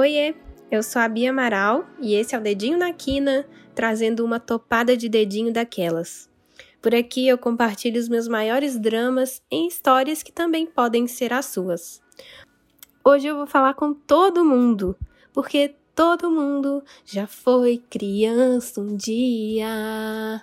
Oiê, eu sou a Bia Amaral e esse é o Dedinho na Quina, trazendo uma topada de dedinho daquelas. Por aqui eu compartilho os meus maiores dramas em histórias que também podem ser as suas. Hoje eu vou falar com todo mundo, porque todo mundo já foi criança um dia.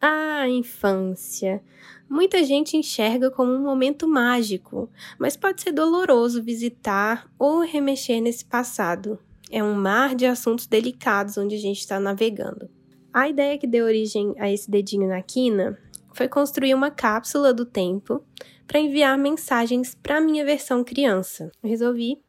A infância. Muita gente enxerga como um momento mágico, mas pode ser doloroso visitar ou remexer nesse passado. É um mar de assuntos delicados onde a gente está navegando. A ideia que deu origem a esse dedinho na quina foi construir uma cápsula do tempo para enviar mensagens para minha versão criança. Resolvi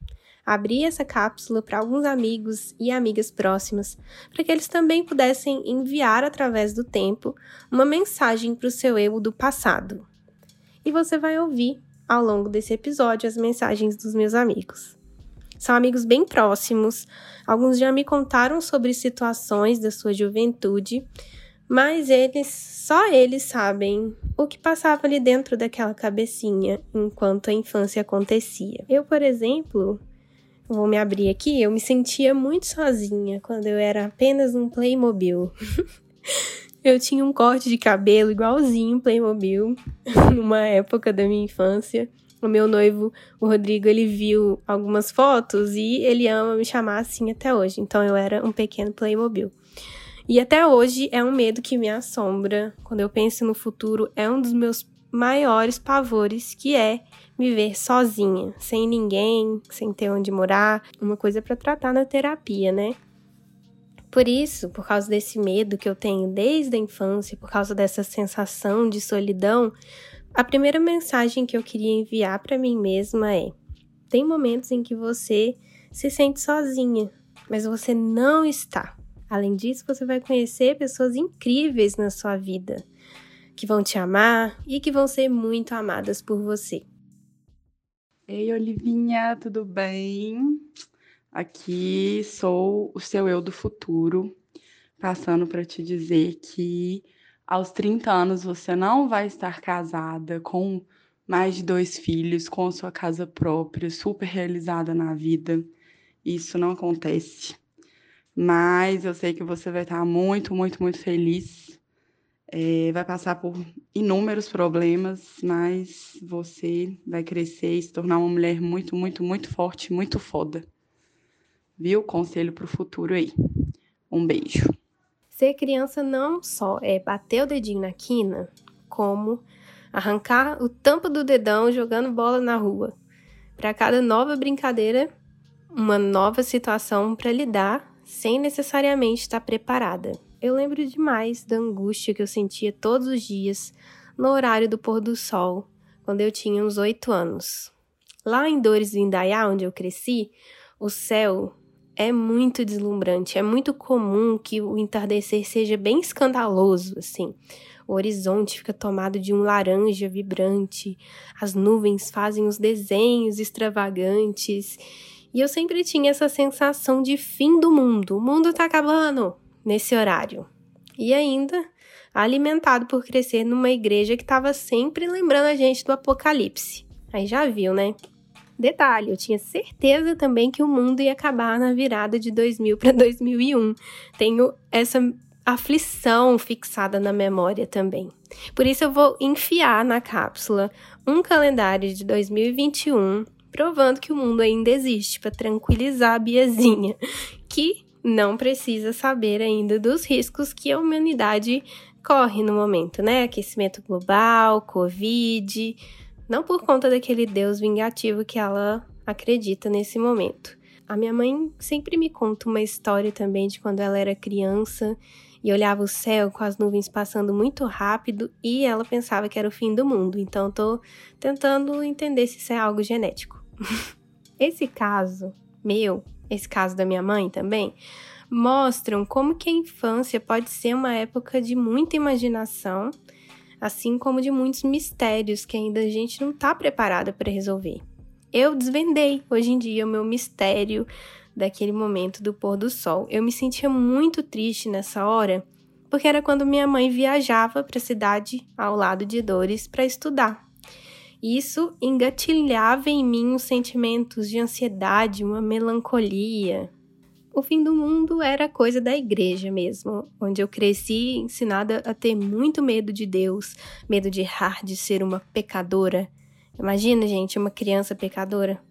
abrir essa cápsula para alguns amigos e amigas próximas, para que eles também pudessem enviar através do tempo uma mensagem para o seu eu do passado. E você vai ouvir ao longo desse episódio as mensagens dos meus amigos. São amigos bem próximos, alguns já me contaram sobre situações da sua juventude, mas eles, só eles sabem o que passava ali dentro daquela cabecinha enquanto a infância acontecia. Eu, por exemplo, vou me abrir aqui, eu me sentia muito sozinha quando eu era apenas um Playmobil. eu tinha um corte de cabelo igualzinho Playmobil numa época da minha infância. O meu noivo, o Rodrigo, ele viu algumas fotos e ele ama me chamar assim até hoje. Então eu era um pequeno Playmobil. E até hoje é um medo que me assombra. Quando eu penso no futuro, é um dos meus maiores pavores, que é me ver sozinha, sem ninguém, sem ter onde morar, uma coisa para tratar na terapia, né? Por isso, por causa desse medo que eu tenho desde a infância, por causa dessa sensação de solidão, a primeira mensagem que eu queria enviar para mim mesma é: tem momentos em que você se sente sozinha, mas você não está. Além disso, você vai conhecer pessoas incríveis na sua vida, que vão te amar e que vão ser muito amadas por você. Ei, Olivinha, tudo bem? Aqui sou o seu eu do futuro, passando para te dizer que aos 30 anos você não vai estar casada com mais de dois filhos, com sua casa própria, super realizada na vida. Isso não acontece. Mas eu sei que você vai estar muito, muito, muito feliz é, vai passar por inúmeros problemas, mas você vai crescer e se tornar uma mulher muito, muito, muito forte, muito foda. Viu? Conselho pro futuro aí. Um beijo. Ser criança não só é bater o dedinho na quina, como arrancar o tampo do dedão jogando bola na rua. Para cada nova brincadeira, uma nova situação para lidar sem necessariamente estar preparada. Eu lembro demais da angústia que eu sentia todos os dias no horário do pôr do sol, quando eu tinha uns oito anos. Lá em Dores do Indaiá, onde eu cresci, o céu é muito deslumbrante. É muito comum que o entardecer seja bem escandaloso, assim. O horizonte fica tomado de um laranja vibrante, as nuvens fazem os desenhos extravagantes. E eu sempre tinha essa sensação de fim do mundo. O mundo tá acabando, nesse horário. E ainda alimentado por crescer numa igreja que estava sempre lembrando a gente do apocalipse. Aí já viu, né? Detalhe, eu tinha certeza também que o mundo ia acabar na virada de 2000 para 2001. Tenho essa aflição fixada na memória também. Por isso eu vou enfiar na cápsula um calendário de 2021, provando que o mundo ainda existe para tranquilizar a Biazinha, que não precisa saber ainda dos riscos que a humanidade corre no momento, né? Aquecimento global, Covid, não por conta daquele Deus vingativo que ela acredita nesse momento. A minha mãe sempre me conta uma história também de quando ela era criança e olhava o céu com as nuvens passando muito rápido e ela pensava que era o fim do mundo. Então, tô tentando entender se isso é algo genético. Esse caso meu esse caso da minha mãe também, mostram como que a infância pode ser uma época de muita imaginação, assim como de muitos mistérios que ainda a gente não está preparada para resolver. Eu desvendei hoje em dia o meu mistério daquele momento do pôr do sol. Eu me sentia muito triste nessa hora, porque era quando minha mãe viajava para a cidade ao lado de Dores para estudar. Isso engatilhava em mim os sentimentos de ansiedade, uma melancolia. O fim do mundo era coisa da igreja mesmo, onde eu cresci ensinada a ter muito medo de Deus, medo de errar, de ser uma pecadora. Imagina, gente, uma criança pecadora.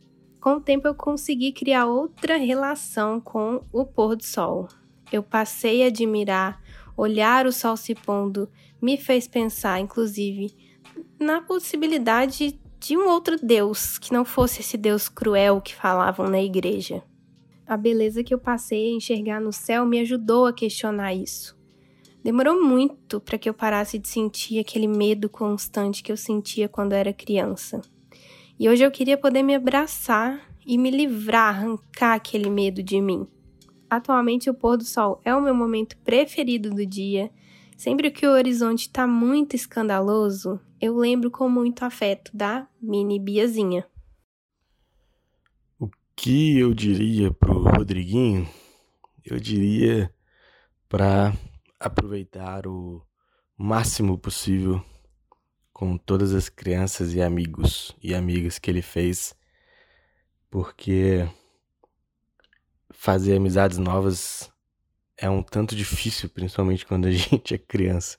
Com o tempo eu consegui criar outra relação com o pôr do sol. Eu passei a admirar, olhar o sol se pondo, me fez pensar, inclusive, na possibilidade de um outro Deus que não fosse esse Deus cruel que falavam na igreja. A beleza que eu passei a enxergar no céu me ajudou a questionar isso. Demorou muito para que eu parasse de sentir aquele medo constante que eu sentia quando era criança. E hoje eu queria poder me abraçar e me livrar, arrancar aquele medo de mim. Atualmente o pôr do sol é o meu momento preferido do dia. Sempre que o horizonte está muito escandaloso, eu lembro com muito afeto da mini Biazinha. O que eu diria pro Rodriguinho? Eu diria para aproveitar o máximo possível com todas as crianças e amigos e amigas que ele fez, porque fazer amizades novas é um tanto difícil, principalmente quando a gente é criança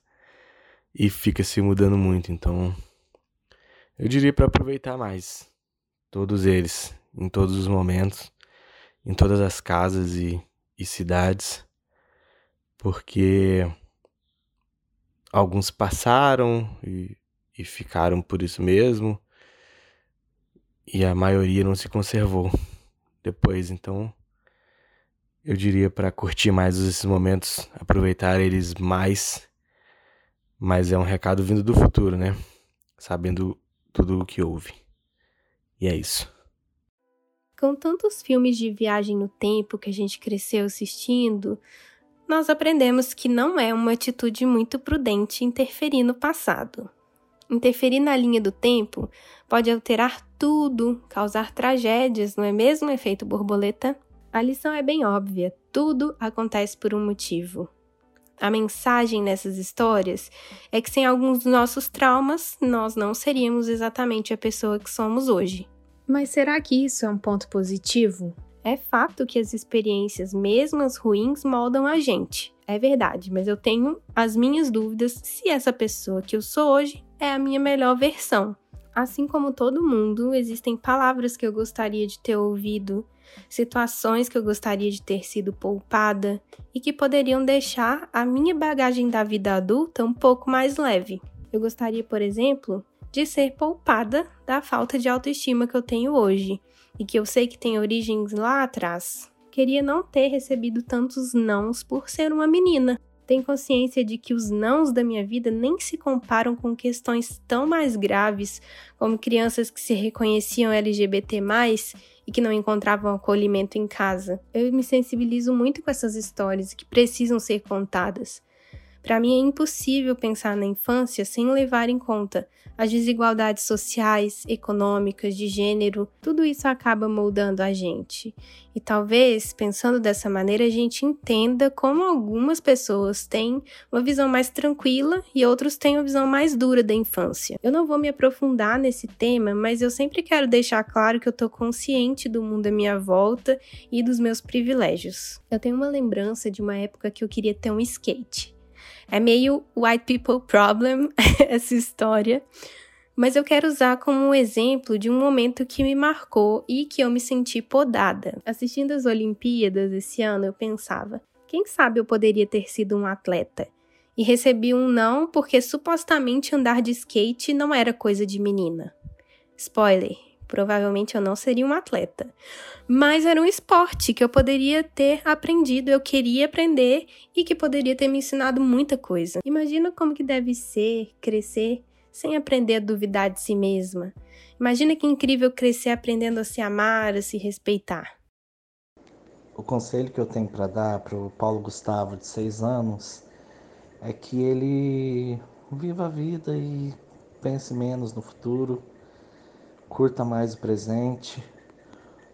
e fica se mudando muito. Então, eu diria para aproveitar mais todos eles, em todos os momentos, em todas as casas e, e cidades, porque alguns passaram e, e ficaram por isso mesmo, e a maioria não se conservou depois. Então, eu diria para curtir mais esses momentos, aproveitar eles mais mas é um recado vindo do futuro, né? Sabendo tudo o que houve. E é isso. Com tantos filmes de viagem no tempo que a gente cresceu assistindo, nós aprendemos que não é uma atitude muito prudente interferir no passado. Interferir na linha do tempo pode alterar tudo, causar tragédias, não é mesmo, efeito borboleta? A lição é bem óbvia: tudo acontece por um motivo. A mensagem nessas histórias é que sem alguns dos nossos traumas, nós não seríamos exatamente a pessoa que somos hoje. Mas será que isso é um ponto positivo? É fato que as experiências, mesmo as ruins, moldam a gente. É verdade, mas eu tenho as minhas dúvidas se essa pessoa que eu sou hoje é a minha melhor versão. Assim como todo mundo, existem palavras que eu gostaria de ter ouvido situações que eu gostaria de ter sido poupada e que poderiam deixar a minha bagagem da vida adulta um pouco mais leve. Eu gostaria, por exemplo, de ser poupada da falta de autoestima que eu tenho hoje e que eu sei que tem origens lá atrás. Queria não ter recebido tantos nãos por ser uma menina. Tenho consciência de que os nãos da minha vida nem se comparam com questões tão mais graves como crianças que se reconheciam LGBT e que não encontravam acolhimento em casa. Eu me sensibilizo muito com essas histórias que precisam ser contadas. Para mim é impossível pensar na infância sem levar em conta as desigualdades sociais, econômicas, de gênero, tudo isso acaba moldando a gente. E talvez, pensando dessa maneira, a gente entenda como algumas pessoas têm uma visão mais tranquila e outros têm uma visão mais dura da infância. Eu não vou me aprofundar nesse tema, mas eu sempre quero deixar claro que eu tô consciente do mundo à minha volta e dos meus privilégios. Eu tenho uma lembrança de uma época que eu queria ter um skate. É meio white people problem essa história, mas eu quero usar como um exemplo de um momento que me marcou e que eu me senti podada. Assistindo as Olimpíadas esse ano, eu pensava: quem sabe eu poderia ter sido um atleta? E recebi um não porque supostamente andar de skate não era coisa de menina. Spoiler, provavelmente eu não seria um atleta. Mas era um esporte que eu poderia ter aprendido, eu queria aprender e que poderia ter me ensinado muita coisa. Imagina como que deve ser crescer sem aprender a duvidar de si mesma. Imagina que incrível crescer aprendendo a se amar, a se respeitar. O conselho que eu tenho para dar para o Paulo Gustavo, de seis anos, é que ele viva a vida e pense menos no futuro curta mais o presente.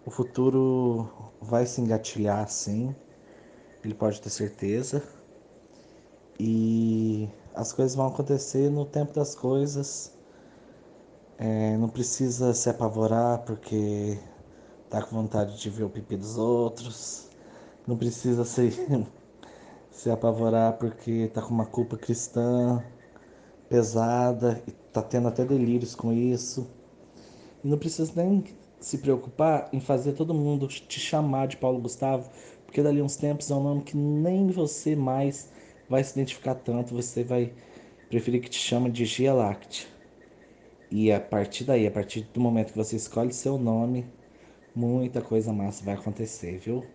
O futuro vai se engatilhar sim, ele pode ter certeza. E as coisas vão acontecer no tempo das coisas. É, não precisa se apavorar porque tá com vontade de ver o pipi dos outros. Não precisa se, se apavorar porque tá com uma culpa cristã pesada e tá tendo até delírios com isso. E não precisa nem se preocupar em fazer todo mundo te chamar de Paulo Gustavo, porque dali uns tempos é um nome que nem você mais vai se identificar tanto, você vai preferir que te chame de Gia Láctea. E a partir daí, a partir do momento que você escolhe seu nome, muita coisa massa vai acontecer, viu?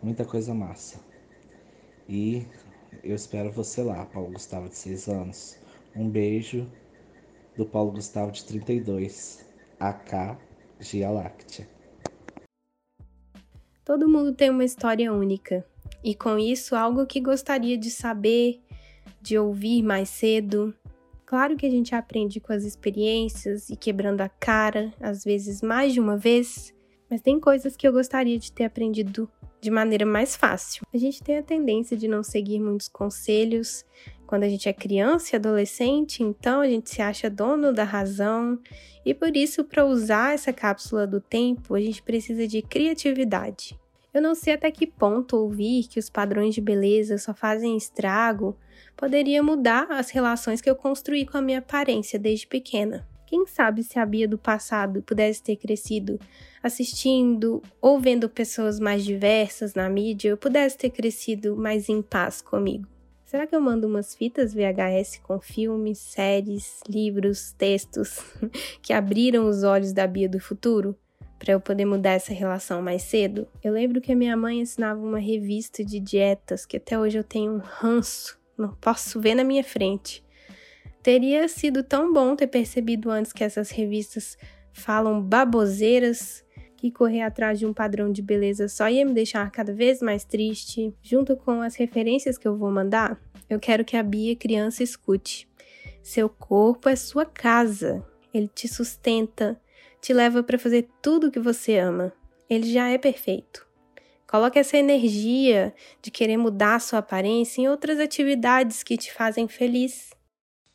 Muita coisa massa. E eu espero você lá, Paulo Gustavo de 6 anos. Um beijo do Paulo Gustavo de 32, AK Gia Láctea. Todo mundo tem uma história única, e com isso algo que gostaria de saber, de ouvir mais cedo. Claro que a gente aprende com as experiências e quebrando a cara, às vezes mais de uma vez, mas tem coisas que eu gostaria de ter aprendido de maneira mais fácil. A gente tem a tendência de não seguir muitos conselhos quando a gente é criança e adolescente, então a gente se acha dono da razão, e por isso, para usar essa cápsula do tempo, a gente precisa de criatividade. Eu não sei até que ponto ouvir que os padrões de beleza só fazem estrago poderia mudar as relações que eu construí com a minha aparência desde pequena. Quem sabe se a Bia do passado pudesse ter crescido assistindo ou vendo pessoas mais diversas na mídia, eu pudesse ter crescido mais em paz comigo. Será que eu mando umas fitas VHS com filmes, séries, livros, textos que abriram os olhos da Bia do futuro? Para eu poder mudar essa relação mais cedo? Eu lembro que a minha mãe assinava uma revista de dietas que até hoje eu tenho um ranço, não posso ver na minha frente. Teria sido tão bom ter percebido antes que essas revistas falam baboseiras que correr atrás de um padrão de beleza só ia me deixar cada vez mais triste. Junto com as referências que eu vou mandar, eu quero que a Bia criança escute. Seu corpo é sua casa. Ele te sustenta, te leva para fazer tudo o que você ama. Ele já é perfeito. Coloque essa energia de querer mudar sua aparência em outras atividades que te fazem feliz.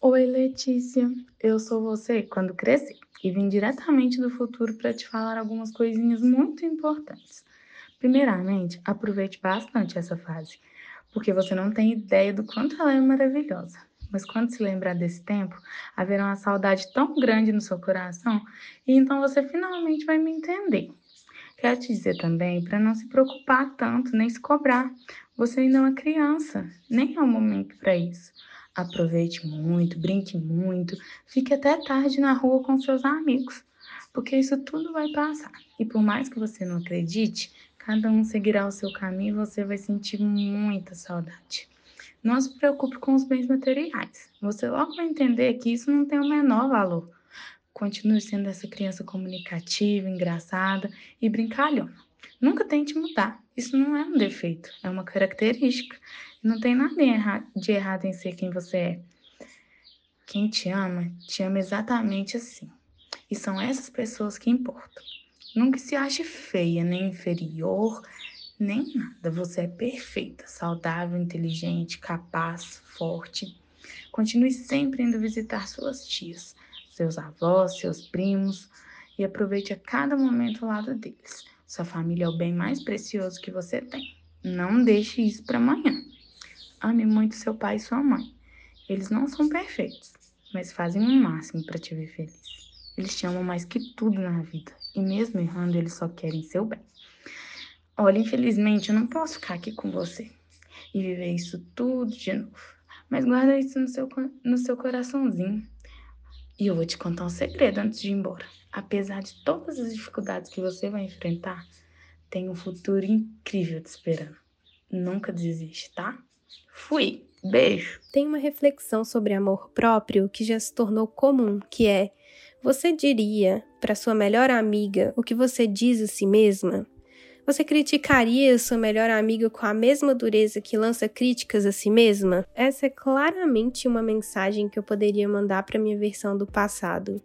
Oi, Letícia. Eu sou você quando cresci e vim diretamente do futuro para te falar algumas coisinhas muito importantes. Primeiramente, aproveite bastante essa fase, porque você não tem ideia do quanto ela é maravilhosa. Mas quando se lembrar desse tempo, haverá uma saudade tão grande no seu coração e então você finalmente vai me entender. Quero te dizer também para não se preocupar tanto, nem se cobrar. Você ainda é uma criança, nem é o momento para isso. Aproveite muito, brinque muito, fique até tarde na rua com seus amigos, porque isso tudo vai passar. E por mais que você não acredite, cada um seguirá o seu caminho e você vai sentir muita saudade. Não se preocupe com os bens materiais. Você logo vai entender que isso não tem o menor valor. Continue sendo essa criança comunicativa, engraçada e brincalhona. Nunca tente mudar. Isso não é um defeito, é uma característica. Não tem nada de errado em ser quem você é. Quem te ama, te ama exatamente assim. E são essas pessoas que importam. Nunca se ache feia, nem inferior, nem nada. Você é perfeita, saudável, inteligente, capaz, forte. Continue sempre indo visitar suas tias, seus avós, seus primos e aproveite a cada momento ao lado deles. Sua família é o bem mais precioso que você tem. Não deixe isso para amanhã. Ame muito seu pai e sua mãe. Eles não são perfeitos, mas fazem o máximo para te ver feliz. Eles te amam mais que tudo na vida, e mesmo errando, eles só querem seu bem. Olha, infelizmente, eu não posso ficar aqui com você e viver isso tudo de novo. Mas guarda isso no seu, no seu coraçãozinho. E eu vou te contar um segredo antes de ir embora. Apesar de todas as dificuldades que você vai enfrentar, tem um futuro incrível te esperando. Nunca desiste, tá? Fui. Beijo. Tem uma reflexão sobre amor próprio que já se tornou comum, que é: você diria para sua melhor amiga o que você diz a si mesma? Você criticaria sua melhor amiga com a mesma dureza que lança críticas a si mesma? Essa é claramente uma mensagem que eu poderia mandar para minha versão do passado.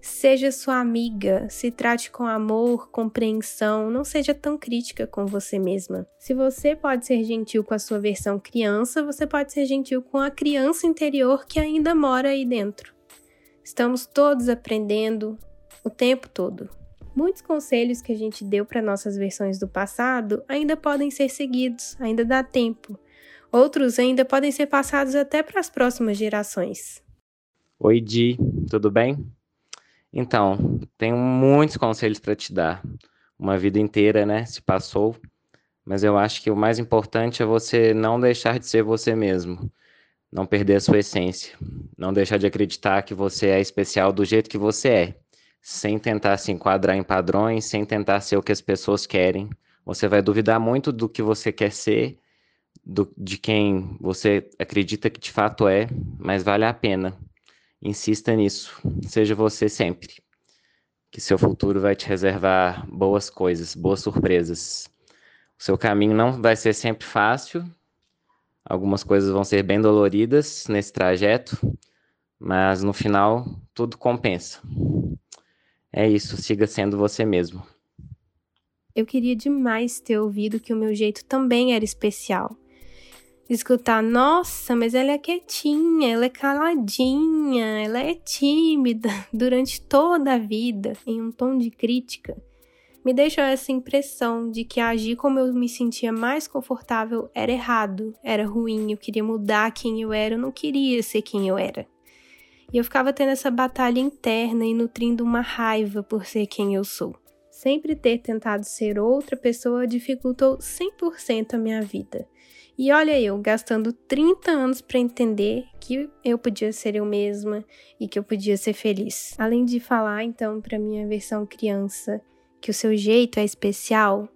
Seja sua amiga, se trate com amor, compreensão, não seja tão crítica com você mesma. Se você pode ser gentil com a sua versão criança, você pode ser gentil com a criança interior que ainda mora aí dentro. Estamos todos aprendendo o tempo todo. Muitos conselhos que a gente deu para nossas versões do passado ainda podem ser seguidos, ainda dá tempo. Outros ainda podem ser passados até para as próximas gerações. Oi, Di, tudo bem? Então, tenho muitos conselhos para te dar. Uma vida inteira, né, se passou, mas eu acho que o mais importante é você não deixar de ser você mesmo, não perder a sua essência, não deixar de acreditar que você é especial do jeito que você é, sem tentar se enquadrar em padrões, sem tentar ser o que as pessoas querem. Você vai duvidar muito do que você quer ser, do, de quem você acredita que de fato é, mas vale a pena. Insista nisso. Seja você sempre. Que seu futuro vai te reservar boas coisas, boas surpresas. O seu caminho não vai ser sempre fácil. Algumas coisas vão ser bem doloridas nesse trajeto, mas no final tudo compensa. É isso, siga sendo você mesmo. Eu queria demais ter ouvido que o meu jeito também era especial escutar, nossa, mas ela é quietinha, ela é caladinha, ela é tímida durante toda a vida, em um tom de crítica, me deixou essa impressão de que agir como eu me sentia mais confortável era errado, era ruim, eu queria mudar quem eu era, eu não queria ser quem eu era. E eu ficava tendo essa batalha interna e nutrindo uma raiva por ser quem eu sou. Sempre ter tentado ser outra pessoa dificultou 100% a minha vida. E olha eu, gastando 30 anos para entender que eu podia ser eu mesma e que eu podia ser feliz. Além de falar então para minha versão criança que o seu jeito é especial,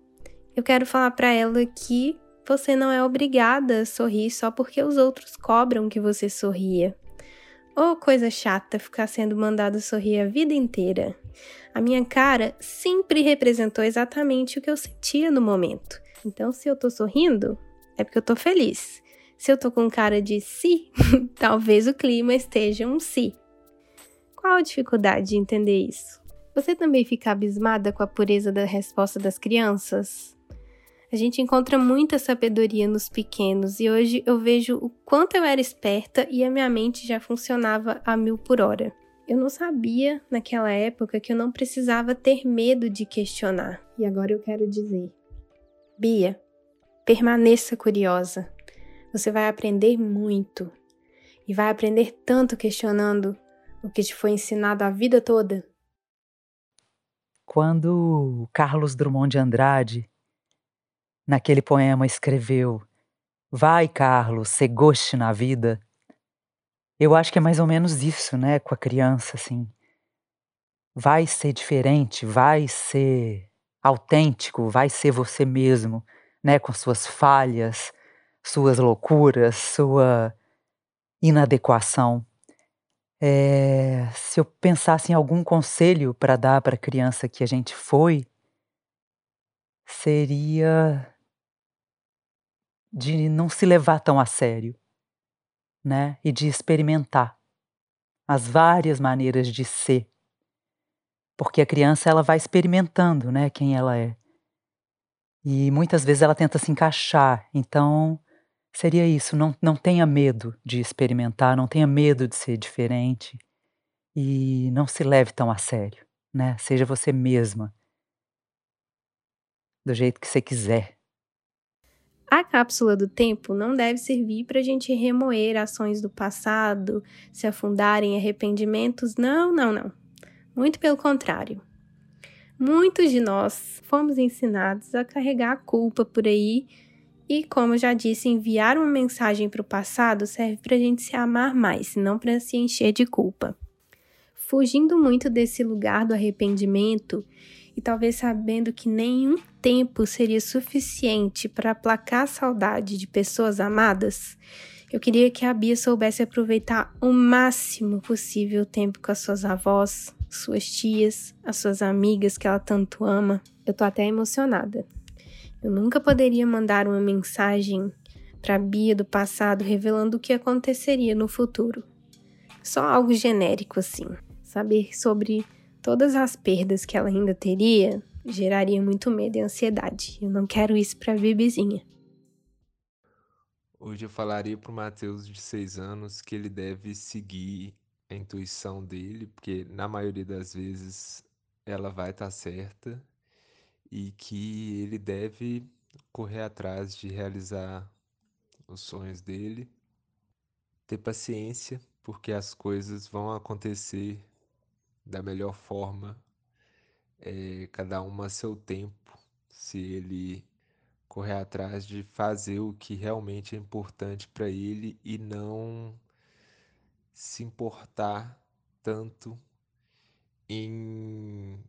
eu quero falar para ela que você não é obrigada a sorrir só porque os outros cobram que você sorria. Ou oh, coisa chata ficar sendo mandado sorrir a vida inteira. A minha cara sempre representou exatamente o que eu sentia no momento. Então, se eu tô sorrindo, é porque eu tô feliz. Se eu tô com cara de si, talvez o clima esteja um si. Qual a dificuldade de entender isso? Você também fica abismada com a pureza da resposta das crianças? A gente encontra muita sabedoria nos pequenos e hoje eu vejo o quanto eu era esperta e a minha mente já funcionava a mil por hora. Eu não sabia naquela época que eu não precisava ter medo de questionar. E agora eu quero dizer: Bia, Permaneça curiosa. Você vai aprender muito e vai aprender tanto questionando o que te foi ensinado a vida toda. Quando Carlos Drummond de Andrade, naquele poema, escreveu Vai, Carlos, se goste na vida, eu acho que é mais ou menos isso, né, com a criança, assim. Vai ser diferente, vai ser autêntico, vai ser você mesmo né, com suas falhas, suas loucuras, sua inadequação. É, se eu pensasse em algum conselho para dar para a criança que a gente foi, seria de não se levar tão a sério, né? E de experimentar as várias maneiras de ser. Porque a criança ela vai experimentando, né, quem ela é. E muitas vezes ela tenta se encaixar. Então, seria isso. Não, não tenha medo de experimentar, não tenha medo de ser diferente. E não se leve tão a sério, né? Seja você mesma. Do jeito que você quiser. A cápsula do tempo não deve servir para a gente remoer ações do passado, se afundar em arrependimentos. Não, não, não. Muito pelo contrário. Muitos de nós fomos ensinados a carregar a culpa por aí, e como eu já disse, enviar uma mensagem para o passado serve para a gente se amar mais, não para se encher de culpa. Fugindo muito desse lugar do arrependimento e talvez sabendo que nenhum tempo seria suficiente para aplacar a saudade de pessoas amadas, eu queria que a Bia soubesse aproveitar o máximo possível o tempo com as suas avós, suas tias, as suas amigas que ela tanto ama. Eu tô até emocionada. Eu nunca poderia mandar uma mensagem para Bia do passado revelando o que aconteceria no futuro. Só algo genérico assim. Saber sobre todas as perdas que ela ainda teria geraria muito medo e ansiedade. Eu não quero isso para Bibizinha. Hoje eu falaria pro Matheus de 6 anos que ele deve seguir a intuição dele, porque na maioria das vezes ela vai estar tá certa e que ele deve correr atrás de realizar os sonhos dele, ter paciência, porque as coisas vão acontecer da melhor forma, é, cada uma a seu tempo, se ele correr atrás de fazer o que realmente é importante para ele e não se importar tanto em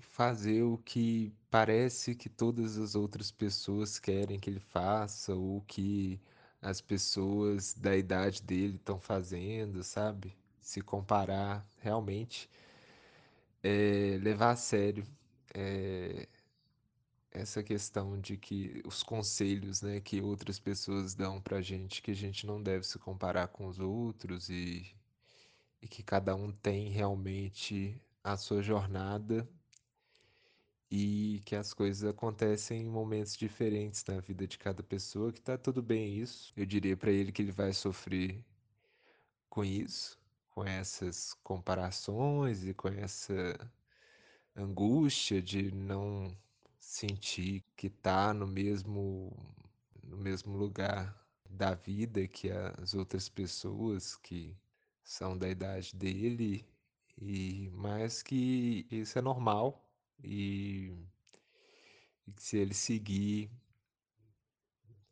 fazer o que parece que todas as outras pessoas querem que ele faça ou que as pessoas da idade dele estão fazendo, sabe? Se comparar realmente, é, levar a sério é, essa questão de que os conselhos né, que outras pessoas dão pra gente, que a gente não deve se comparar com os outros e, e que cada um tem realmente a sua jornada e que as coisas acontecem em momentos diferentes na vida de cada pessoa, que tá tudo bem isso. Eu diria para ele que ele vai sofrer com isso, com essas comparações e com essa angústia de não sentir que tá no mesmo no mesmo lugar da vida que as outras pessoas que são da idade dele e mais que isso é normal e, e que se ele seguir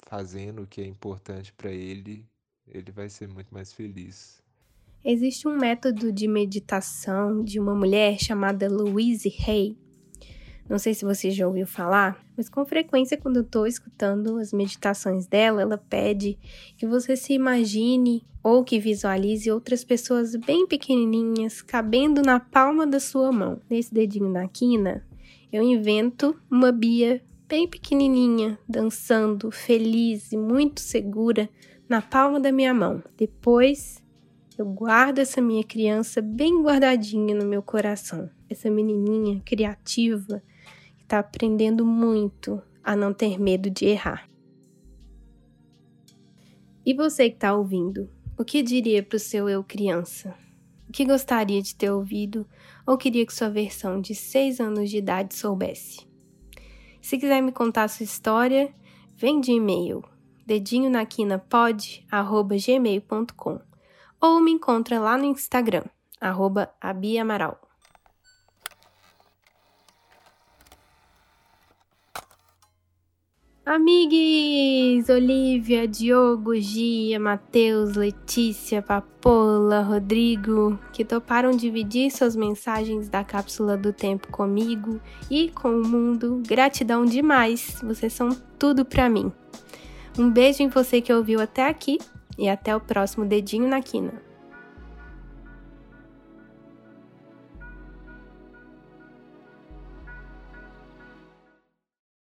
fazendo o que é importante para ele, ele vai ser muito mais feliz. Existe um método de meditação de uma mulher chamada Louise Hay. Não sei se você já ouviu falar, mas com frequência, quando eu estou escutando as meditações dela, ela pede que você se imagine ou que visualize outras pessoas bem pequenininhas cabendo na palma da sua mão. Nesse dedinho da quina, eu invento uma Bia bem pequenininha, dançando, feliz e muito segura na palma da minha mão. Depois, eu guardo essa minha criança bem guardadinha no meu coração. Essa menininha criativa está aprendendo muito a não ter medo de errar. E você que está ouvindo, o que diria para o seu eu criança? O que gostaria de ter ouvido ou queria que sua versão de 6 anos de idade soubesse? Se quiser me contar sua história, vem de e-mail dedinho na ou me encontra lá no Instagram arroba abiamaral. Amigues! Olivia, Diogo, Gia, Matheus, Letícia, Papola, Rodrigo, que toparam dividir suas mensagens da cápsula do tempo comigo e com o mundo. Gratidão demais! Vocês são tudo para mim. Um beijo em você que ouviu até aqui e até o próximo Dedinho na Quina.